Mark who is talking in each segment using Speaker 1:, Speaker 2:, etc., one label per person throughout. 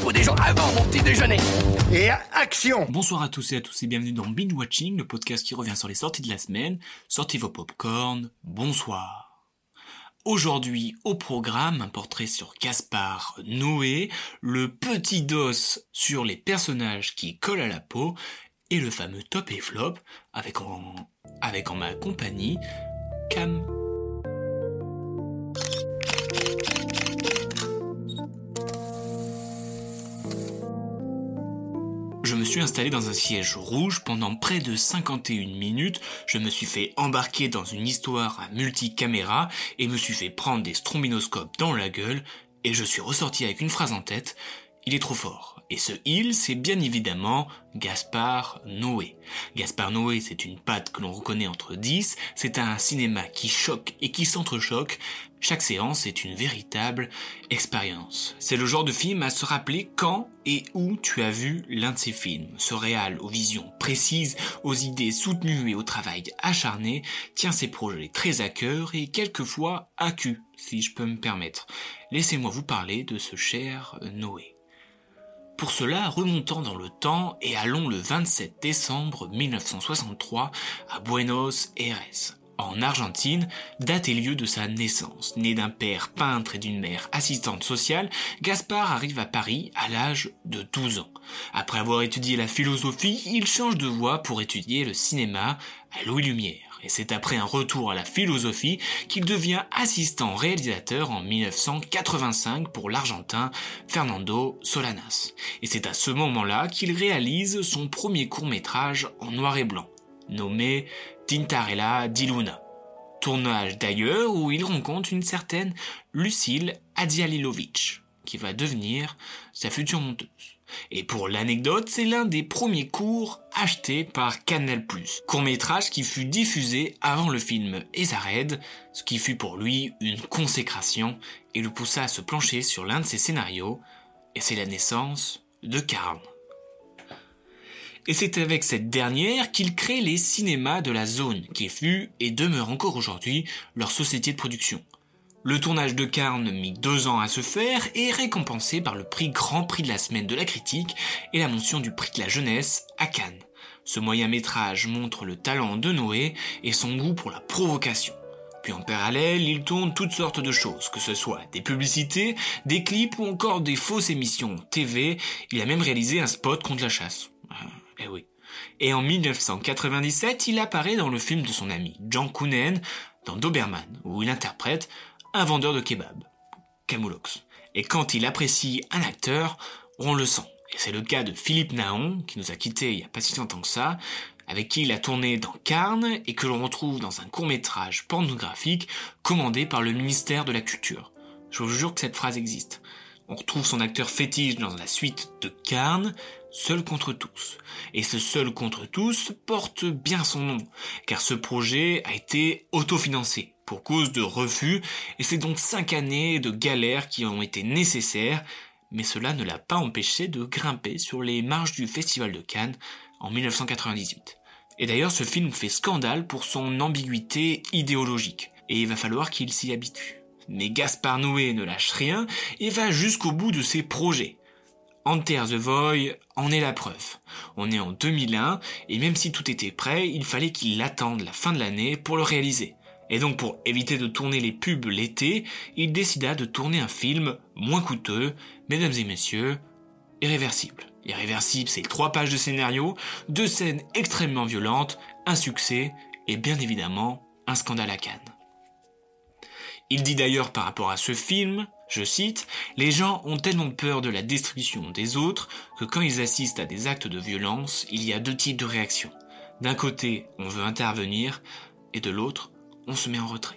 Speaker 1: peau des gens avant mon petit déjeuner.
Speaker 2: Et action
Speaker 3: Bonsoir à tous et à tous et bienvenue dans Binge Watching, le podcast qui revient sur les sorties de la semaine. Sortez vos popcorn, bonsoir. Aujourd'hui, au programme, un portrait sur Gaspard Noé, le petit dos sur les personnages qui collent à la peau, et le fameux top et flop, avec en, avec en ma compagnie, Cam. Suis installé dans un siège rouge. Pendant près de 51 minutes, je me suis fait embarquer dans une histoire à multicaméra et me suis fait prendre des strombinoscopes dans la gueule et je suis ressorti avec une phrase en tête, il est trop fort. Et ce il, c'est bien évidemment Gaspard Noé. Gaspard Noé, c'est une patte que l'on reconnaît entre 10, c'est un cinéma qui choque et qui s'entrechoque. Chaque séance est une véritable expérience. C'est le genre de film à se rappeler quand et où tu as vu l'un de ces films. Ce réal aux visions précises, aux idées soutenues et au travail acharné tient ses projets très à cœur et quelquefois à si je peux me permettre. Laissez-moi vous parler de ce cher Noé. Pour cela, remontons dans le temps et allons le 27 décembre 1963 à Buenos Aires, en Argentine, date et lieu de sa naissance. Né d'un père peintre et d'une mère assistante sociale, Gaspard arrive à Paris à l'âge de 12 ans. Après avoir étudié la philosophie, il change de voie pour étudier le cinéma à Louis Lumière et c'est après un retour à la philosophie qu'il devient assistant réalisateur en 1985 pour l'Argentin Fernando Solanas. Et c'est à ce moment-là qu'il réalise son premier court-métrage en noir et blanc, nommé Tintarella di Luna. Tournage d'ailleurs où il rencontre une certaine Lucille Adialilovic, qui va devenir sa future monteuse. Et pour l'anecdote, c'est l'un des premiers cours achetés par Canal+. Court-métrage qui fut diffusé avant le film Ezared, ce qui fut pour lui une consécration et le poussa à se plancher sur l'un de ses scénarios, et c'est la naissance de Karn. Et c'est avec cette dernière qu'il crée les cinémas de la zone, qui fut et demeure encore aujourd'hui leur société de production. Le tournage de Carne mit deux ans à se faire et est récompensé par le prix Grand Prix de la semaine de la critique et la mention du prix de la jeunesse à Cannes. Ce moyen métrage montre le talent de Noé et son goût pour la provocation. Puis en parallèle, il tourne toutes sortes de choses, que ce soit des publicités, des clips ou encore des fausses émissions TV. Il a même réalisé un spot contre la chasse. Eh oui. Et en 1997, il apparaît dans le film de son ami Jean Kounen, dans Doberman, où il interprète un vendeur de kebab, Camoulox. Et quand il apprécie un acteur, on le sent. Et c'est le cas de Philippe Naon, qui nous a quittés il n'y a pas si longtemps que ça, avec qui il a tourné dans Carne et que l'on retrouve dans un court-métrage pornographique commandé par le ministère de la Culture. Je vous jure que cette phrase existe. On retrouve son acteur fétiche dans la suite de Carne, Seul contre tous. Et ce Seul contre tous porte bien son nom, car ce projet a été autofinancé pour cause de refus, et c'est donc cinq années de galères qui ont été nécessaires, mais cela ne l'a pas empêché de grimper sur les marches du Festival de Cannes en 1998. Et d'ailleurs, ce film fait scandale pour son ambiguïté idéologique, et il va falloir qu'il s'y habitue. Mais Gaspard Noé ne lâche rien et va jusqu'au bout de ses projets. Enter the Void en est la preuve. On est en 2001 et même si tout était prêt, il fallait qu'il attende la fin de l'année pour le réaliser. Et donc pour éviter de tourner les pubs l'été, il décida de tourner un film moins coûteux, mesdames et messieurs, Irréversible. Irréversible, c'est trois pages de scénario, deux scènes extrêmement violentes, un succès et bien évidemment un scandale à Cannes. Il dit d'ailleurs par rapport à ce film, je cite, Les gens ont tellement peur de la destruction des autres que quand ils assistent à des actes de violence, il y a deux types de réactions. D'un côté, on veut intervenir, et de l'autre, on se met en retrait.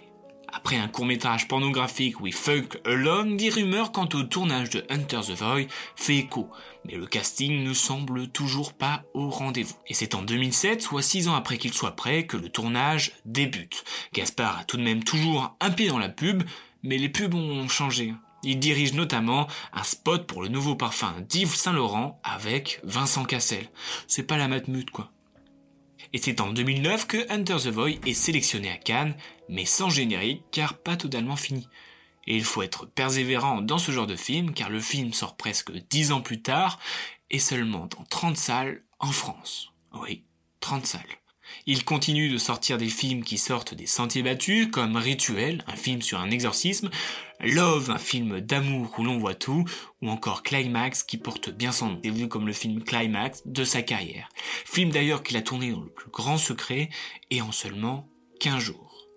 Speaker 3: Après un court-métrage pornographique We Fuck Alone, des rumeurs quant au tournage de Hunter the Void fait écho, mais le casting ne semble toujours pas au rendez-vous. Et c'est en 2007, soit 6 ans après qu'il soit prêt, que le tournage débute. Gaspard a tout de même toujours un pied dans la pub, mais les pubs ont changé. Il dirige notamment un spot pour le nouveau parfum d'Yves Saint Laurent avec Vincent Cassel. C'est pas la matmute quoi. Et c'est en 2009 que Hunter the Void est sélectionné à Cannes, mais sans générique car pas totalement fini. Et il faut être persévérant dans ce genre de film car le film sort presque 10 ans plus tard et seulement dans 30 salles en France. Oui, 30 salles. Il continue de sortir des films qui sortent des sentiers battus, comme Rituel, un film sur un exorcisme, Love, un film d'amour où l'on voit tout, ou encore Climax qui porte bien son nom, vu comme le film Climax de sa carrière. Film d'ailleurs qu'il a tourné dans le plus grand secret et en seulement 15 jours.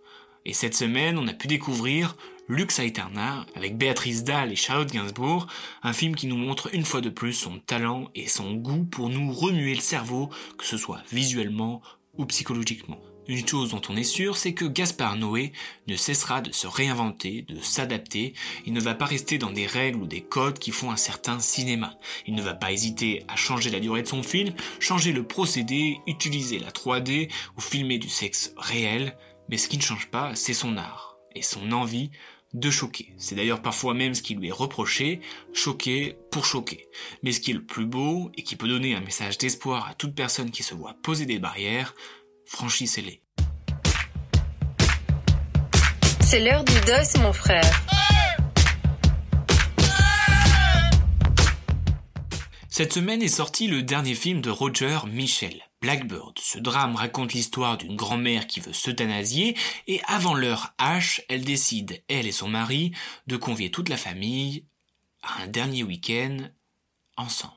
Speaker 3: Et cette semaine, on a pu découvrir Lux Aeterna avec Béatrice Dalle et Charlotte Gainsbourg, un film qui nous montre une fois de plus son talent et son goût pour nous remuer le cerveau, que ce soit visuellement ou psychologiquement. Une chose dont on est sûr, c'est que Gaspard Noé ne cessera de se réinventer, de s'adapter. Il ne va pas rester dans des règles ou des codes qui font un certain cinéma. Il ne va pas hésiter à changer la durée de son film, changer le procédé, utiliser la 3D ou filmer du sexe réel. Mais ce qui ne change pas, c'est son art et son envie de choquer. C'est d'ailleurs parfois même ce qui lui est reproché, choquer pour choquer. Mais ce qui est le plus beau et qui peut donner un message d'espoir à toute personne qui se voit poser des barrières, franchissez-les.
Speaker 4: C'est l'heure du dos, mon frère.
Speaker 3: Cette semaine est sorti le dernier film de Roger Michel, Blackbird. Ce drame raconte l'histoire d'une grand-mère qui veut s'euthanasier et avant l'heure H, elle décide, elle et son mari, de convier toute la famille à un dernier week-end ensemble.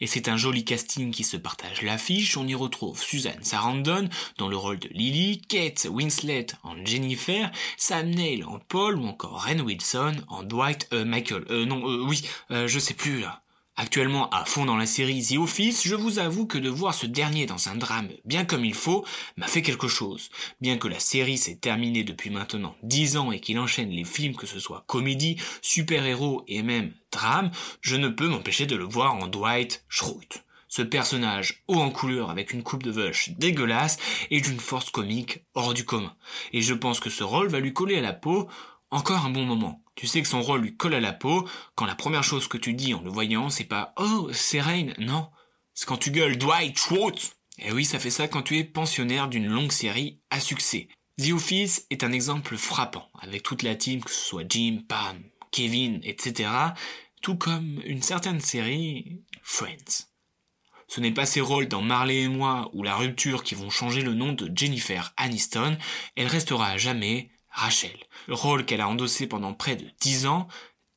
Speaker 3: Et c'est un joli casting qui se partage l'affiche. On y retrouve Suzanne Sarandon dans le rôle de Lily, Kate Winslet en Jennifer, Sam Neill en Paul ou encore Ren Wilson en Dwight euh, Michael. Euh, non, euh, oui, euh, je sais plus là. Actuellement à fond dans la série The Office, je vous avoue que de voir ce dernier dans un drame bien comme il faut m'a fait quelque chose. Bien que la série s'est terminée depuis maintenant 10 ans et qu'il enchaîne les films que ce soit comédie, super-héros et même drame, je ne peux m'empêcher de le voir en Dwight Schrute. Ce personnage haut en couleur avec une coupe de vache dégueulasse est d'une force comique hors du commun. Et je pense que ce rôle va lui coller à la peau encore un bon moment. Tu sais que son rôle lui colle à la peau quand la première chose que tu dis en le voyant, c'est pas Oh, c'est Rain. Non. C'est quand tu gueules Dwight Schrute. Et oui, ça fait ça quand tu es pensionnaire d'une longue série à succès. The Office est un exemple frappant, avec toute la team, que ce soit Jim, Pam, Kevin, etc., tout comme une certaine série, Friends. Ce n'est pas ses rôles dans Marley et moi ou La Rupture qui vont changer le nom de Jennifer Aniston, elle restera à jamais Rachel. Le rôle qu'elle a endossé pendant près de 10 ans,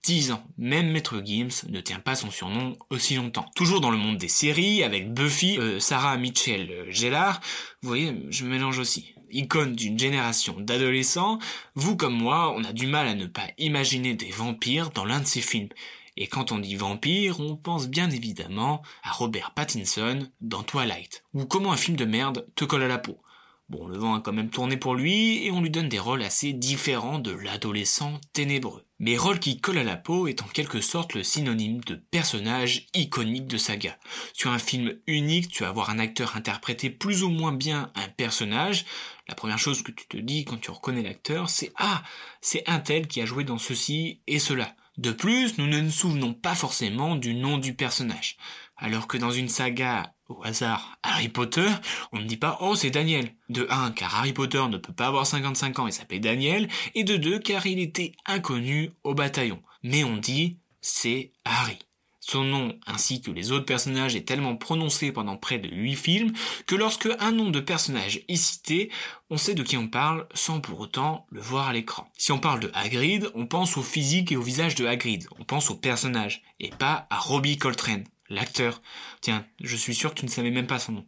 Speaker 3: 10 ans, même Maître Gims ne tient pas son surnom aussi longtemps. Toujours dans le monde des séries, avec Buffy, euh, Sarah Mitchell euh, Gellar, vous voyez, je mélange aussi. Icône d'une génération d'adolescents, vous comme moi, on a du mal à ne pas imaginer des vampires dans l'un de ces films. Et quand on dit vampire, on pense bien évidemment à Robert Pattinson dans Twilight, ou comment un film de merde te colle à la peau. Bon, le vent a quand même tourné pour lui et on lui donne des rôles assez différents de l'adolescent ténébreux. Mais rôle qui colle à la peau est en quelque sorte le synonyme de personnage iconique de saga. Sur un film unique, tu vas voir un acteur interpréter plus ou moins bien un personnage. La première chose que tu te dis quand tu reconnais l'acteur, c'est ah, c'est un tel qui a joué dans ceci et cela. De plus, nous ne nous souvenons pas forcément du nom du personnage. Alors que dans une saga au hasard Harry Potter, on ne dit pas oh c'est Daniel. De 1 car Harry Potter ne peut pas avoir 55 ans et s'appelle Daniel, et de 2 car il était inconnu au bataillon. Mais on dit c'est Harry. Son nom ainsi que les autres personnages est tellement prononcé pendant près de 8 films que lorsque un nom de personnage est cité, on sait de qui on parle sans pour autant le voir à l'écran. Si on parle de Hagrid, on pense au physique et au visage de Hagrid, on pense au personnage, et pas à Robbie Coltrane l'acteur. Tiens, je suis sûr que tu ne savais même pas son nom.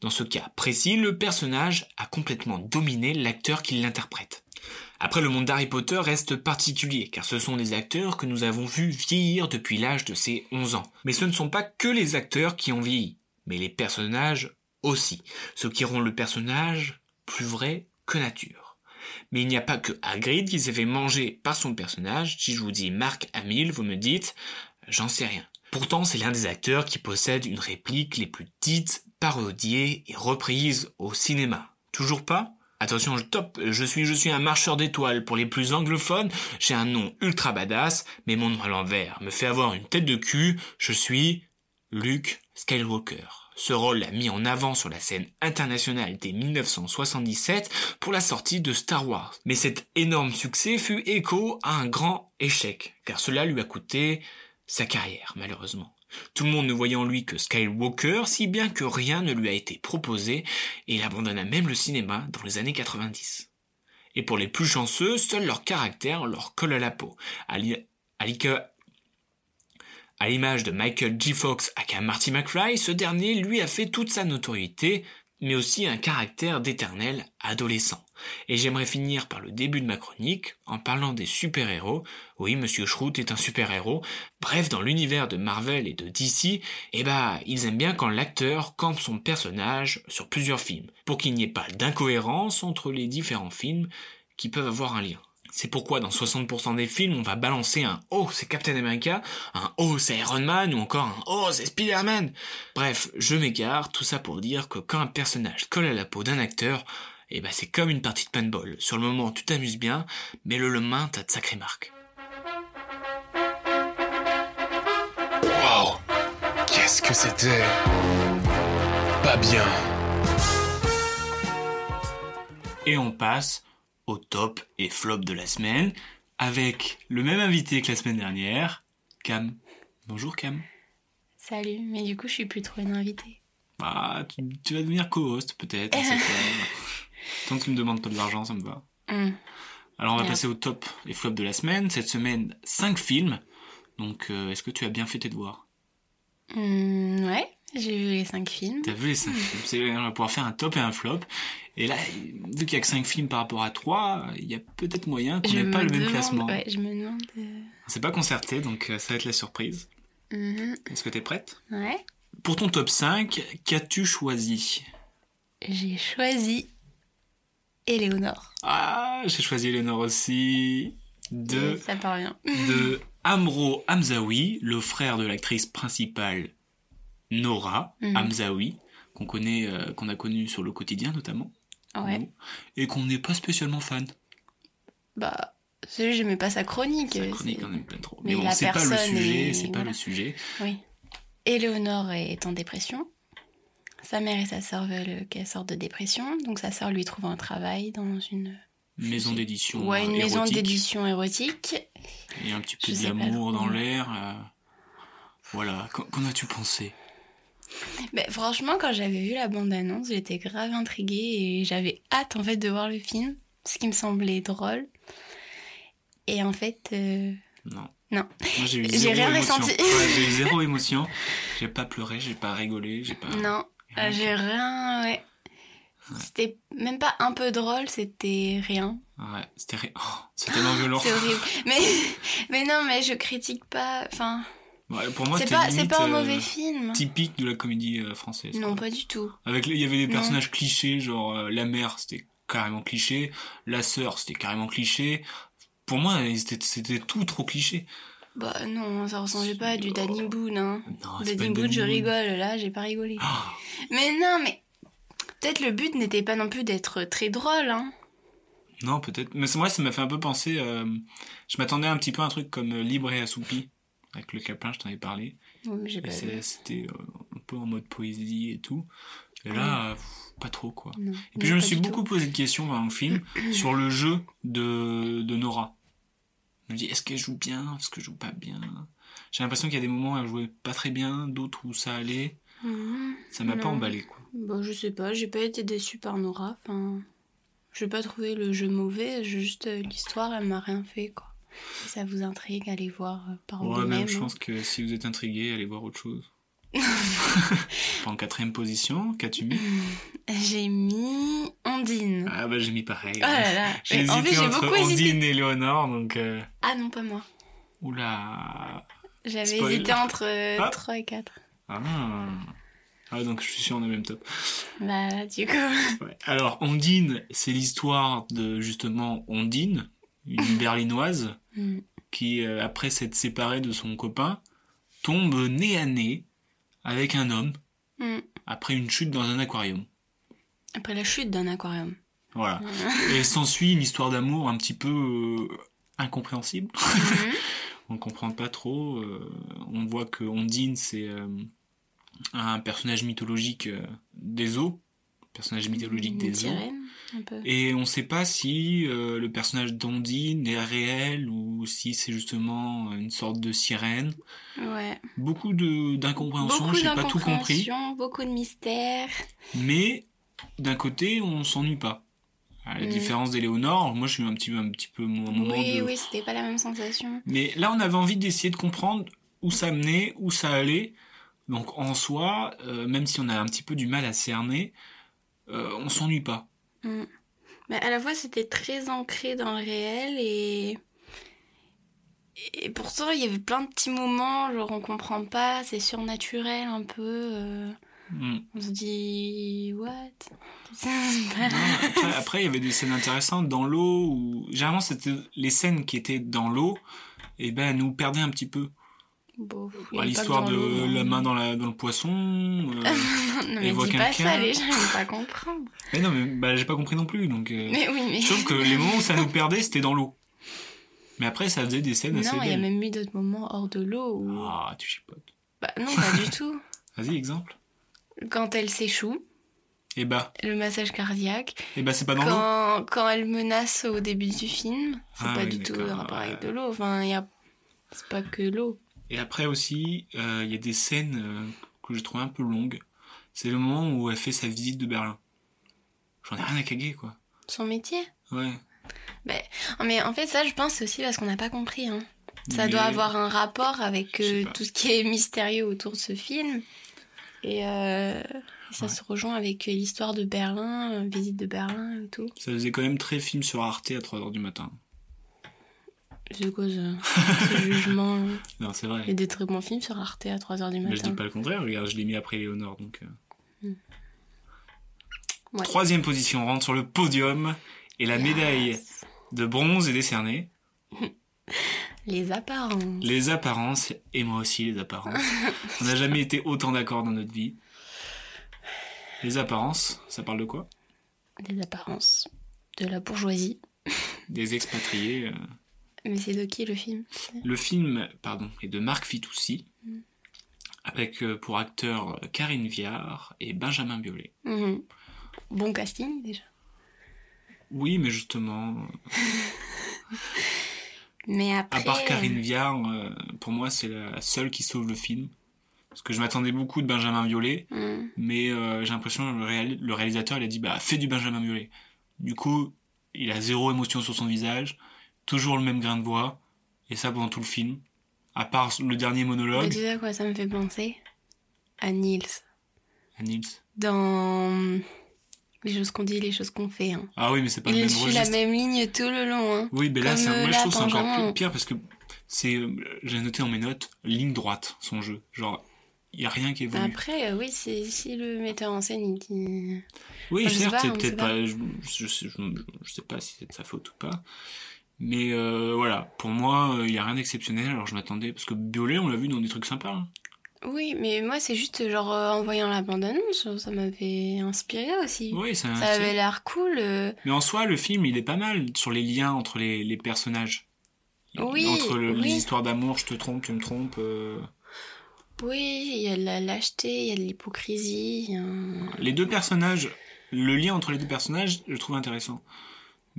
Speaker 3: Dans ce cas précis, le personnage a complètement dominé l'acteur qui l'interprète. Après, le monde d'Harry Potter reste particulier, car ce sont des acteurs que nous avons vus vieillir depuis l'âge de ses 11 ans. Mais ce ne sont pas que les acteurs qui ont vieilli, mais les personnages aussi, ce qui rend le personnage plus vrai que nature. Mais il n'y a pas que Hagrid qui s'est fait manger par son personnage. Si je vous dis Mark Hamill, vous me dites, j'en sais rien. Pourtant, c'est l'un des acteurs qui possède une réplique les plus dites, parodiées et reprises au cinéma. Toujours pas? Attention, je top, je suis, je suis un marcheur d'étoiles. Pour les plus anglophones, j'ai un nom ultra badass, mais mon nom à l'envers me fait avoir une tête de cul. Je suis Luke Skywalker. Ce rôle l'a mis en avant sur la scène internationale dès 1977 pour la sortie de Star Wars. Mais cet énorme succès fut écho à un grand échec, car cela lui a coûté sa carrière, malheureusement. Tout le monde ne voyait en lui que Skywalker, si bien que rien ne lui a été proposé, et il abandonna même le cinéma dans les années 90. Et pour les plus chanceux, seul leur caractère leur colle à la peau. À l'image de Michael G. Fox aka Marty McFly, ce dernier lui a fait toute sa notoriété mais aussi un caractère d'éternel adolescent. Et j'aimerais finir par le début de ma chronique en parlant des super-héros. Oui, Monsieur Schroot est un super-héros. Bref, dans l'univers de Marvel et de DC, eh bah, ils aiment bien quand l'acteur campe son personnage sur plusieurs films, pour qu'il n'y ait pas d'incohérence entre les différents films qui peuvent avoir un lien. C'est pourquoi dans 60% des films, on va balancer un Oh, c'est Captain America, un Oh, c'est Iron Man, ou encore un Oh, c'est Spider-Man. Bref, je m'égare, tout ça pour dire que quand un personnage colle à la peau d'un acteur, eh ben c'est comme une partie de paintball. Sur le moment, tu t'amuses bien, mais le lendemain, t'as de sacrées marques.
Speaker 5: Wow Qu'est-ce que c'était? Pas bien.
Speaker 3: Et on passe au top et flop de la semaine avec le même invité que la semaine dernière, Cam. Bonjour Cam.
Speaker 6: Salut, mais du coup je suis plus trop une invitée.
Speaker 3: Ah, tu, vas devenir co-host peut-être. Tant que tu me demandes pas de l'argent, ça me va. Hmm. Alors on va passer au top et flop de la semaine. Cette semaine, 5 films. Donc euh, est-ce que tu as bien fait tes devoirs?
Speaker 6: Hmm, Ouais. J'ai vu les 5 films.
Speaker 3: T'as vu les 5 films On va pouvoir faire un top et un flop. Et là, vu qu'il y a que 5 films par rapport à 3, il y a peut-être moyen qu'on n'ait pas le même classement.
Speaker 6: Ouais, je me demande.
Speaker 3: C'est pas concerté, donc euh, ça va être la surprise.
Speaker 6: Mhm.
Speaker 3: Est-ce que t'es prête?
Speaker 6: Ouais.
Speaker 3: Pour ton top 5, qu'as-tu choisi?
Speaker 6: J'ai choisi Éléonore.
Speaker 3: Ah, j'ai choisi Éléonore aussi. De,
Speaker 6: ça parvient.
Speaker 3: de Amro Hamzaoui, le frère de l'actrice principale Nora mhm. Hamzaoui, qu'on connaît, euh, qu'on a connu sur le quotidien notamment.
Speaker 6: Ouais.
Speaker 3: et qu'on n'est pas spécialement fan.
Speaker 6: Bah, j'aimais pas sa chronique.
Speaker 3: Sa chronique, on n'aime pas trop. Mais, bon, c'est pas le sujet, c'est pas le sujet.
Speaker 6: Oui. Éléonore est en dépression. Sa mère et sa sœur veulent qu'elle sorte de dépression, donc sa sœur lui trouve un travail dans une
Speaker 3: maison d'édition.
Speaker 6: Ouais, une
Speaker 3: érotique.
Speaker 6: maison d'édition érotique.
Speaker 3: Et un petit peu d'amour dans l'air. Euh, voilà, qu'en as-tu pensé?
Speaker 6: Mais franchement, quand j'avais vu la bande-annonce, j'étais grave intriguée et j'avais hâte en fait de voir le film, ce qui me semblait drôle. Et en fait. Euh,
Speaker 3: non.
Speaker 6: Non.
Speaker 3: j'ai rien ressenti. j'ai eu zéro émotion. J'ai pas pleuré, j'ai pas rigolé, j'ai pas.
Speaker 6: Non, j'ai rien. Ouais. C'était même pas un peu drôle, c'était rien.
Speaker 3: Ouais, c'était rien. Oh, c'était violent.
Speaker 6: C'est horrible. Mais, mais non, mais je critique pas. Enfin,
Speaker 3: pour moi,
Speaker 6: c'est pas, pas un mauvais
Speaker 3: euh,
Speaker 6: film.
Speaker 3: Typique de la comédie euh, française.
Speaker 6: Non, pas du tout.
Speaker 3: Avec, il y avait des personnages clichés, genre euh, la mère, c'était carrément cliché, la sœur, c'était carrément cliché. Pour moi, c'était tout trop cliché.
Speaker 6: Bah non, ça ressemblait pas à du Danny Boone. Hein. Non, Danny Boone, je rigole, là, j'ai pas rigolé. Ah. Mais non, mais peut-être le but n'était pas non plus d'être très drôle, hein.
Speaker 3: Non, peut-être. Mais moi, ça m'a fait un peu penser. je m'attendais un petit peu à un truc comme Libre et Assoupi avec le Caplin, je t'en ai parlé.
Speaker 6: Oui, j'ai
Speaker 3: C'était euh, un peu en mode poésie et tout. Et là, pas trop, quoi. et puis je me suis beaucoup posé de questions dans le film sur le jeu de, de Nora. Je me dis, est-ce qu'elle joue bien? Est-ce qu'elle joue pas bien? J'ai l'impression qu'il y a des moments où elle jouait pas très bien, d'autres où ça allait. Mhm. Ça m'a pas emballé, quoi.
Speaker 6: Bon, je sais pas, j'ai pas été déçue par Nora. Enfin, j'ai pas trouvé le jeu mauvais, juste euh, l'histoire, elle m'a rien fait, quoi. Si ça vous intrigue, allez voir euh, par vous-même.
Speaker 3: je pense que si vous êtes intrigué, allez voir autre chose. en quatrième position, qu'as-tu mis?
Speaker 6: J'ai mis Ondine.
Speaker 3: Ah bah j'ai mis pareil.
Speaker 6: Oh là là.
Speaker 3: J'ai hésité entre Ondine et Léonore, donc... Euh,
Speaker 6: ah non, pas moi.
Speaker 3: Oula
Speaker 6: J'avais hésité entre 3 euh, ah. et 4.
Speaker 3: Ah. ah donc je suis sûr on est même top.
Speaker 6: Bah, du coup.
Speaker 3: Ouais. Alors, Ondine, c'est l'histoire de justement Ondine, une berlinoise,
Speaker 6: Mm.
Speaker 3: qui, euh, après s'être séparée de son copain, tombe nez à nez avec un homme
Speaker 6: Mm.
Speaker 3: après une chute dans un aquarium.
Speaker 6: Après la chute d'un aquarium.
Speaker 3: Voilà. Et s'ensuit une histoire d'amour un petit peu euh, incompréhensible. On comprend pas trop. euh, on voit que Ondine, c'est euh, un personnage mythologique des eaux. Personnage mythologique des
Speaker 6: un peu.
Speaker 3: Et on sait pas si euh, le personnage d'Ondine est réel ou si c'est justement une sorte de sirène.
Speaker 6: Ouais.
Speaker 3: Beaucoup d'incompréhension, j'ai pas tout compris.
Speaker 6: beaucoup de mystères.
Speaker 3: Mais d'un côté, on s'ennuie pas. À la
Speaker 6: Mm.
Speaker 3: différence d'Éléonore, moi je suis un petit peu, un petit peu mon moment
Speaker 6: Oui,
Speaker 3: de...
Speaker 6: oui, c'était pas la même sensation.
Speaker 3: Mais là, on avait envie d'essayer de comprendre où ça menait, où ça allait. Donc en soi, euh, même si on a un petit peu du mal à cerner, euh, on s'ennuie pas.
Speaker 6: Mm. Mais à la fois, c'était très ancré dans le réel et. Et pourtant, il y avait plein de petits moments, genre on comprend pas, c'est surnaturel un peu. euh,
Speaker 3: Mm.
Speaker 6: On se dit. What?
Speaker 3: Non, après, après, il y avait des scènes intéressantes dans l'eau où généralement c'était les scènes qui étaient dans l'eau et ben nous perdaient un petit peu.
Speaker 6: Bon,
Speaker 3: Bah,
Speaker 6: pas
Speaker 3: L'histoire de la main dans la dans le poisson. euh,
Speaker 6: non, mais dis pas ça, les gens vont pas comprendre.
Speaker 3: mais non mais bah, j'ai pas compris non plus donc. euh,
Speaker 6: Mais oui, mais.
Speaker 3: Je trouve que les moments où ça nous perdait c'était dans l'eau. Mais après ça faisait des scènes assez
Speaker 6: Non, il y a même eu d'autres moments hors de l'eau où.
Speaker 3: Ah tu chipotes.
Speaker 6: Bah non, pas du tout.
Speaker 3: Vas-y exemple.
Speaker 6: Quand elle s'échoue,
Speaker 3: Et bah
Speaker 6: le massage cardiaque.
Speaker 3: et bah c'est pas dans l'eau.
Speaker 6: Quand, elle menace au début du film, c'est
Speaker 3: Ah
Speaker 6: pas
Speaker 3: oui,
Speaker 6: du tout rapport avec de l'eau. Enfin, il y a. C'est pas que l'eau.
Speaker 3: Et après aussi, euh, il y a des scènes euh, que j'ai trouvé un peu longues. C'est le moment où elle fait sa visite de Berlin. J'en ai rien à caguer, quoi.
Speaker 6: Son métier?
Speaker 3: Ouais.
Speaker 6: Oh, Mais en fait, ça, je pense c'est aussi parce qu'on n'a pas compris. Hein. Ça
Speaker 3: Mais-
Speaker 6: doit avoir un rapport avec euh, tout ce qui est mystérieux autour de ce film. Et ça
Speaker 3: Ouais.
Speaker 6: se rejoint avec l'histoire de Berlin, visite de Berlin et tout.
Speaker 3: Ça faisait quand même très film sur Arte à 3h du matin.
Speaker 6: C'est quoi ça Ce jugement hein.
Speaker 3: Non, c'est
Speaker 6: Il y a
Speaker 3: vrai.
Speaker 6: des très bons films sur Arte à 3h du
Speaker 3: Mais je dis
Speaker 6: matin.
Speaker 3: pas le contraire, regarde, je l'ai mis après Léonore, donc... euh.
Speaker 6: Ouais.
Speaker 3: Troisième position, on rentre sur le podium. Et la
Speaker 6: Yes.
Speaker 3: médaille de bronze est décernée.
Speaker 6: Les apparences.
Speaker 3: Les apparences, et moi aussi les apparences. On n'a jamais été autant d'accord dans notre vie. Les apparences, ça parle de quoi?
Speaker 6: Les apparences de la bourgeoisie.
Speaker 3: Des expatriés. euh.
Speaker 6: Mais c'est de qui le film
Speaker 3: Le film, pardon, est de Marc Fitoussi, avec euh, pour acteurs euh, Karine Viard et Benjamin Biolay.
Speaker 6: Mhm. Bon casting déjà.
Speaker 3: Oui, mais justement, euh,
Speaker 6: Mais après.
Speaker 3: à part Karine Viard, pour moi, c'est la seule qui sauve le film. Parce que je m'attendais beaucoup de Benjamin Biolay,
Speaker 6: Mhm.
Speaker 3: mais euh, j'ai l'impression que le, réal- le réalisateur, il a dit, bah, fais du Benjamin Biolay. Du coup, il a zéro émotion sur son visage, toujours le même grain de voix, et ça pendant tout le film. À part le dernier monologue,
Speaker 6: tu sais à quoi ça me fait penser À Niels.
Speaker 3: à Nils.
Speaker 6: Dans les choses qu'on dit, les choses qu'on fait. hein.
Speaker 3: Ah oui, mais c'est pas le
Speaker 6: Il
Speaker 3: même
Speaker 6: suit
Speaker 3: registre.
Speaker 6: la même ligne tout le long. Hein.
Speaker 3: Oui, mais là, c'est, moi, je trouve que c'est encore plus pire parce que c'est, euh, j'ai noté dans mes notes, ligne droite, son jeu. Genre, il y a rien qui évolue.
Speaker 6: Après, euh, oui, c'est si le metteur en scène il dit.
Speaker 3: oui,
Speaker 6: enfin,
Speaker 3: certes, c'est peut-être
Speaker 6: pas.
Speaker 3: pas, je, je- je sais pas si c'est de sa faute ou pas. Mais euh, voilà, pour moi, euh, il y a rien d'exceptionnel. Alors je m'attendais, parce que Biolay, on l'a vu dans des trucs sympas. hein.
Speaker 6: Oui, mais moi, c'est juste genre euh, en voyant la bande-annonce, ça m'avait inspiré aussi.
Speaker 3: Oui, ça,
Speaker 6: Ça avait l'air cool. euh,
Speaker 3: Mais en soi, le film, il est pas mal sur les liens entre les, les personnages.
Speaker 6: Oui,
Speaker 3: entre le-
Speaker 6: oui.
Speaker 3: les histoires d'amour, je te trompe, tu me trompes. euh,
Speaker 6: Oui, il y a de la lâcheté, il y a de l'hypocrisie. a
Speaker 3: Les deux personnages, le lien entre les deux personnages, je trouve intéressant.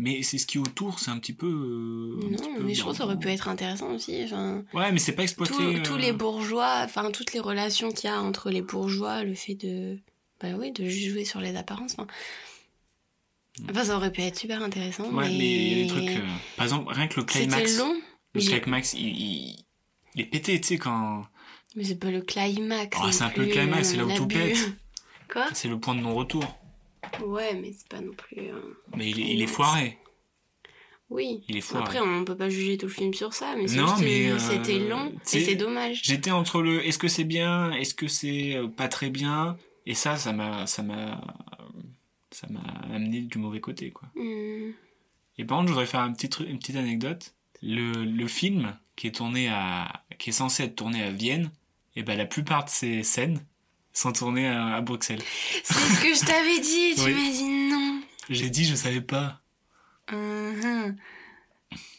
Speaker 3: Mais c'est ce qui est autour, c'est un petit peu. euh, petit
Speaker 6: Non,
Speaker 3: peu
Speaker 6: mais je trouve que ça aurait pu être intéressant aussi. Enfin,
Speaker 3: Ouais, mais c'est pas exploité.
Speaker 6: tous,
Speaker 3: euh,
Speaker 6: tous les bourgeois, enfin toutes les relations qu'il y a entre les bourgeois, le fait de, bah oui, de jouer sur les apparences. Enfin, enfin ça aurait pu être super intéressant.
Speaker 3: Ouais, mais il y a des trucs. euh, Par exemple, rien que le
Speaker 6: C'était
Speaker 3: climax.
Speaker 6: long,
Speaker 3: Le
Speaker 6: mais-
Speaker 3: climax, il, il, il est pété, tu sais, quand.
Speaker 6: mais c'est pas le climax. Non
Speaker 3: c'est un peu le climax, c'est là où tout pète.
Speaker 6: Quoi?
Speaker 3: C'est le point de non-retour.
Speaker 6: Ouais, mais c'est pas non plus. euh,
Speaker 3: Mais il est, il est foiré.
Speaker 6: Oui.
Speaker 3: Il est foiré.
Speaker 6: Après, on peut pas juger tout le film sur ça, mais euh,
Speaker 3: euh,
Speaker 6: c'était long
Speaker 3: tu
Speaker 6: et c'est dommage.
Speaker 3: J'étais entre le est-ce que c'est bien, est-ce que c'est euh, pas très bien, et ça, ça m'a, ça m'a ça m'a amené du mauvais côté, quoi.
Speaker 6: Hmm.
Speaker 3: Et par contre, je voudrais faire un petit truc, une petite anecdote. Le, le film qui est tourné à, qui est censé être tourné à Vienne, et ben la plupart de ces scènes sont tournées à, à Bruxelles.
Speaker 6: C'est ce que je t'avais dit, tu
Speaker 3: Oui.
Speaker 6: m'as dit non.
Speaker 3: J'ai dit, je savais pas.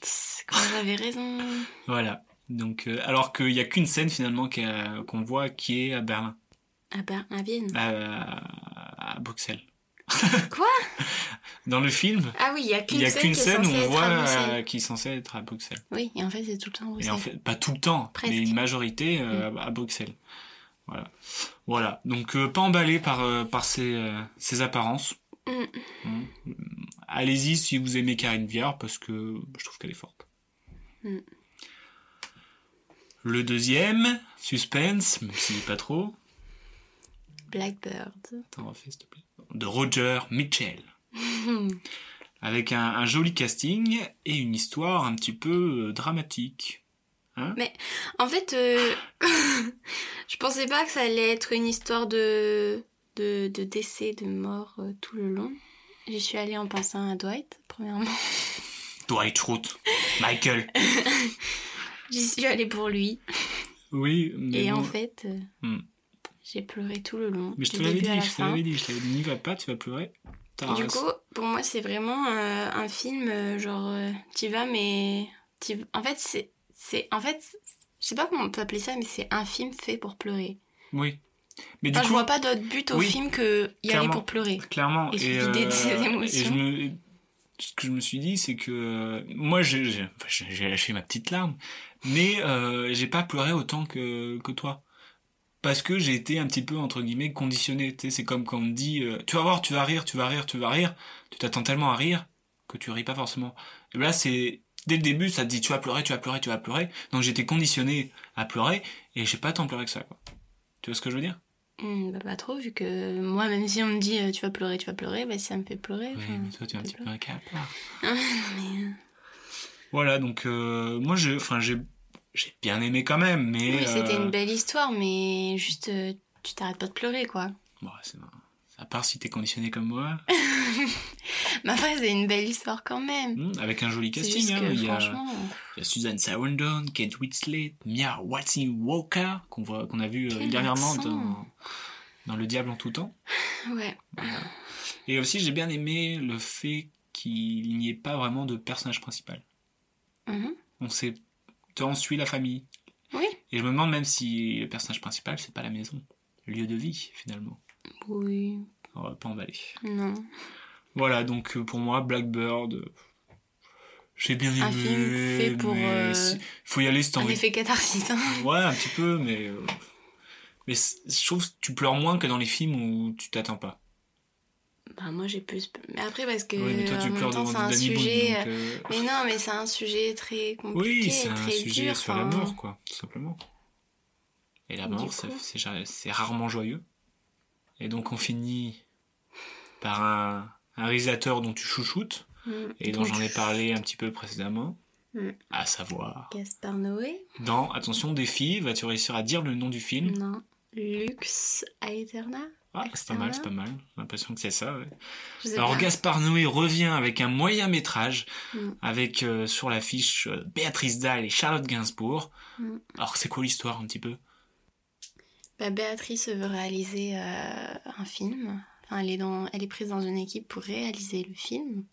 Speaker 6: Tss, Quand j'avais raison.
Speaker 3: Voilà. Donc, euh, alors qu'il y a qu'une scène finalement a- qu'on voit qui est à Berlin,
Speaker 6: À, Ber- à Vienne.
Speaker 3: à, à Bruxelles.
Speaker 6: Quoi?
Speaker 3: Dans le film,
Speaker 6: Ah oui, il y a
Speaker 3: il
Speaker 6: qu'une
Speaker 3: y a
Speaker 6: scène
Speaker 3: qu'une scène où
Speaker 6: censée
Speaker 3: on voit euh, qui est censé être à Bruxelles.
Speaker 6: Oui, et en fait, c'est tout le temps à
Speaker 3: Et
Speaker 6: Bruxelles.
Speaker 3: en fait, pas tout le temps,
Speaker 6: Presque. Mm.
Speaker 3: mais une majorité euh, à, à Bruxelles. Voilà. Voilà. Donc, euh, pas emballé par, euh, par ces, euh, ces apparences.
Speaker 6: Mm.
Speaker 3: Mm. Allez-y si vous aimez Karine Viard, parce que je trouve qu'elle est forte.
Speaker 6: Mm.
Speaker 3: Le deuxième, suspense, même si pas trop.
Speaker 6: Blackbird.
Speaker 3: Attends, refais, s'il te plaît. De Roger Mitchell. Avec un, un joli casting et une histoire un petit peu euh, dramatique. Hein
Speaker 6: Mais en fait, euh, je pensais pas que ça allait être une histoire de, de, de décès, de mort euh, tout le long. Je suis allée en pensant à Dwight, premièrement.
Speaker 3: Dwight Schrute. Michael.
Speaker 6: J'y suis allée pour lui.
Speaker 3: Oui, mais
Speaker 6: Et
Speaker 3: bon.
Speaker 6: en fait, euh,
Speaker 3: Hmm.
Speaker 6: j'ai pleuré tout le long.
Speaker 3: Mais je te l'avais dit, je te l'avais dit, je t'avais dit, n'y va pas, tu vas pleurer.
Speaker 6: Du coup, pour moi, c'est vraiment euh, un film, genre, tu vas, mais. En fait, c'est. C'est- En fait, je sais pas comment on peut appeler ça, mais c'est un film fait pour pleurer.
Speaker 3: Oui. Mais du
Speaker 6: Enfin, je
Speaker 3: coup,
Speaker 6: vois pas d'autre but au
Speaker 3: oui,
Speaker 6: film que y aller pour pleurer.
Speaker 3: clairement,
Speaker 6: et se de ses
Speaker 3: euh,
Speaker 6: émotions.
Speaker 3: et je me, ce que je me suis dit, c'est que euh, moi, j'ai enfin, lâché ma petite larme, mais euh, j'ai pas pleuré autant que, que toi. Parce que j'ai été un petit peu, entre guillemets, conditionné. Tu sais, c'est comme quand on me dit, euh, tu vas voir, tu vas rire, tu vas rire, tu vas rire. Tu t'attends tellement à rire que tu ris pas forcément. Et là, c'est, dès le début, ça te dit, tu vas pleurer, tu vas pleurer, tu vas pleurer. Donc j'étais conditionné à pleurer et j'ai pas tant pleuré que ça, quoi. Tu vois ce que je veux dire?
Speaker 6: Hmm, bah, pas trop, vu que moi, même si on me dit euh, tu vas pleurer, tu vas pleurer, bah, ça me fait pleurer.
Speaker 3: Oui, mais toi, tu es un petit peu un
Speaker 6: mais,
Speaker 3: Voilà, donc euh, moi, j'ai, bien aimé quand même, mais.
Speaker 6: Oui, c'était
Speaker 3: euh,
Speaker 6: une belle histoire, mais juste, tu t'arrêtes pas de pleurer, quoi.
Speaker 3: Bon, c'est marrant. À part si t'es conditionné comme moi,
Speaker 6: Mais après, c'est une belle histoire quand même.
Speaker 3: hmm, avec un joli casting. hein, il, y a,
Speaker 6: franchement...
Speaker 3: il y a Suzanne Sarandon, Kate Winslet, Mia Walker, qu'on a vu euh, dernièrement dans, dans Le Diable en tout temps.
Speaker 6: Ouais.
Speaker 3: Et aussi, j'ai bien aimé le fait qu'il n'y ait pas vraiment de personnage principal.
Speaker 6: Mhm.
Speaker 3: On sait, on suit la famille.
Speaker 6: Oui.
Speaker 3: Et je me demande même si le personnage principal, c'est pas la maison, le lieu de vie finalement.
Speaker 6: Oui.
Speaker 3: On va pas emballer.
Speaker 6: Non.
Speaker 3: Voilà, donc euh, pour moi, Blackbird, euh, j'ai bien aimé.
Speaker 6: Un film fait pour,
Speaker 3: mais
Speaker 6: euh,
Speaker 3: faut y aller si t'as
Speaker 6: Un
Speaker 3: envie.
Speaker 6: effet catharsis. hein.
Speaker 3: Ouais, un petit peu, mais. euh, Mais je trouve que tu pleures moins que dans les films où tu t'attends pas.
Speaker 6: Bah, moi, j'ai plus... Mais après, parce que...
Speaker 3: Ouais, mais toi, tu
Speaker 6: en même
Speaker 3: pleures
Speaker 6: temps,
Speaker 3: devant
Speaker 6: c'est un
Speaker 3: Boone,
Speaker 6: sujet...
Speaker 3: euh,
Speaker 6: Mais non, mais c'est un sujet très compliqué,
Speaker 3: Oui, c'est un
Speaker 6: très
Speaker 3: sujet
Speaker 6: dur.
Speaker 3: sur
Speaker 6: enfin,
Speaker 3: la mort, quoi, tout simplement. Et la mort,
Speaker 6: coup.
Speaker 3: c'est rarement joyeux. Et donc on finit par un, un réalisateur dont tu chouchoutes,
Speaker 6: mm,
Speaker 3: et dont j'en ai parlé un petit peu précédemment,
Speaker 6: Mm.
Speaker 3: à savoir,
Speaker 6: Gaspard Noé
Speaker 3: dans Attention défi, vas-tu réussir à dire le nom du film?
Speaker 6: Non. Lux Aeterna
Speaker 3: Ah, c'est pas mal, c'est pas mal, j'ai l'impression que c'est ça. ouais. Alors
Speaker 6: pas.
Speaker 3: Gaspard Noé revient avec un moyen métrage,
Speaker 6: Mm.
Speaker 3: avec euh, sur l'affiche euh, Béatrice Dalle et Charlotte Gainsbourg.
Speaker 6: Mm.
Speaker 3: Alors c'est quoi l'histoire un petit peu?
Speaker 6: Bah, Béatrice veut réaliser euh, un film. Enfin, elle est, dans, elle est prise dans une équipe pour réaliser le film.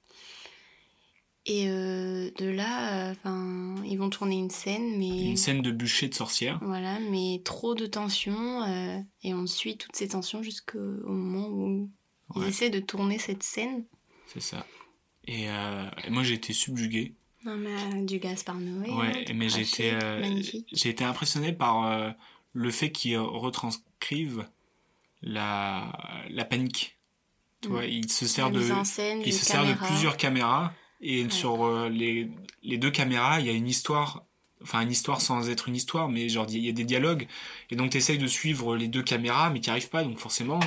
Speaker 6: Et euh, de là, euh, ils vont tourner une scène, mais
Speaker 3: Une scène de bûcher de sorcière.
Speaker 6: voilà, mais trop de tensions euh, et on suit toutes ces tensions jusqu'au au moment où ils essaient de tourner cette scène.
Speaker 3: C'est ça. Et, et moi j'ai été subjugué.
Speaker 6: Non, mais du Gaspard Noé.
Speaker 3: Ouais,
Speaker 6: hein,
Speaker 3: mais été, euh,
Speaker 6: magnifique.
Speaker 3: j'ai été impressionné par le fait qu'ils retranscrivent la, la panique. Tu
Speaker 6: Mm.
Speaker 3: vois, il se sert
Speaker 6: La
Speaker 3: de,
Speaker 6: scène,
Speaker 3: se plusieurs caméras et
Speaker 6: Ouais.
Speaker 3: sur euh, les, les deux caméras, il y a une histoire, enfin une histoire sans être une histoire, mais genre il y a des dialogues et donc tu essayes de suivre les deux caméras, mais tu n'y arrives pas, donc forcément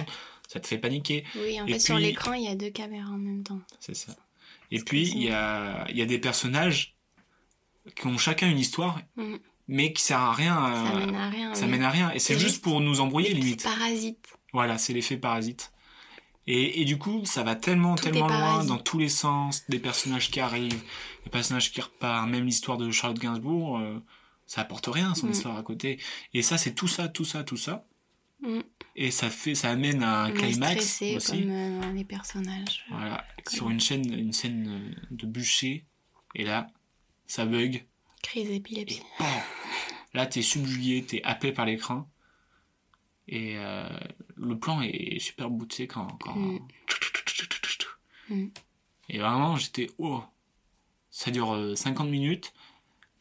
Speaker 3: ça te fait paniquer.
Speaker 6: Oui, en
Speaker 3: Et
Speaker 6: fait, sur
Speaker 3: puis-
Speaker 6: l'écran, il y a deux caméras en même temps.
Speaker 3: C'est ça. Et puis
Speaker 6: que
Speaker 3: il y a, il y a des personnages qui ont chacun une histoire,
Speaker 6: Mm.
Speaker 3: Mais qui sert à rien.
Speaker 6: Ça
Speaker 3: euh,
Speaker 6: mène à rien.
Speaker 3: ça
Speaker 6: oui.
Speaker 3: mène à rien. Et c'est juste
Speaker 6: juste
Speaker 3: pour nous embrouiller limite.
Speaker 6: Parasite.
Speaker 3: Voilà, c'est l'effet parasite. Et, et du coup, ça va tellement,
Speaker 6: Tout est
Speaker 3: tellement loin dans tous les sens, des personnages qui arrivent, des personnages qui repartent, même l'histoire de Charlotte Gainsbourg, euh, ça apporte rien, son
Speaker 6: Mm.
Speaker 3: histoire à côté. Et ça, c'est tout ça, tout ça, tout ça.
Speaker 6: Mm.
Speaker 3: Et ça fait, ça amène à un
Speaker 6: On est
Speaker 3: climax
Speaker 6: stressé
Speaker 3: aussi.
Speaker 6: comme euh, les personnages.
Speaker 3: Voilà, sur une chaîne, une scène de bûcher, et là, ça bug.
Speaker 6: Crise d'épilepsie.
Speaker 3: Là, t'es subjugué, t'es happé par l'écran. Et euh, le plan est super beau, tu sais, quand. quand...
Speaker 6: Mm. Mm.
Speaker 3: Et vraiment, j'étais. Oh Ça dure euh, 50 minutes,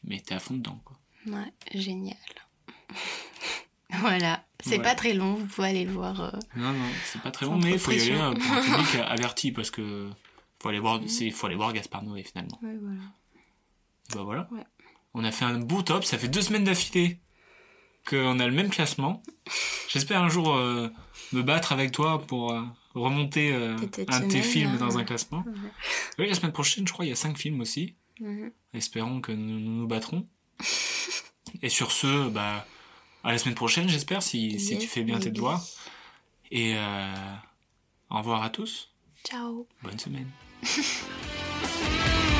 Speaker 3: mais t'es à fond dedans, quoi.
Speaker 6: Ouais, génial. voilà, c'est pas très long, vous pouvez aller le voir. euh,
Speaker 3: Non, non, c'est pas très long, mais il faut y aller euh, pour un public averti, parce que. Faut aller voir, c'est, faut aller voir Gaspard Noé, finalement.
Speaker 6: Ouais, voilà.
Speaker 3: Bah voilà.
Speaker 6: Ouais.
Speaker 3: On a fait un beau top, ça fait deux semaines d'affilée qu'on a le même classement. J'espère un jour euh, me battre avec toi pour euh, remonter euh, un de tes films
Speaker 6: hein.
Speaker 3: dans un classement.
Speaker 6: Ouais.
Speaker 3: Oui, la semaine prochaine, je crois, il y a cinq films aussi.
Speaker 6: Mhm.
Speaker 3: Espérons que nous nous, nous battrons. Et sur ce, bah, à la semaine prochaine, j'espère, si, si tu fais bien tes devoirs. Et au revoir à tous.
Speaker 6: Ciao.
Speaker 3: Bonne semaine.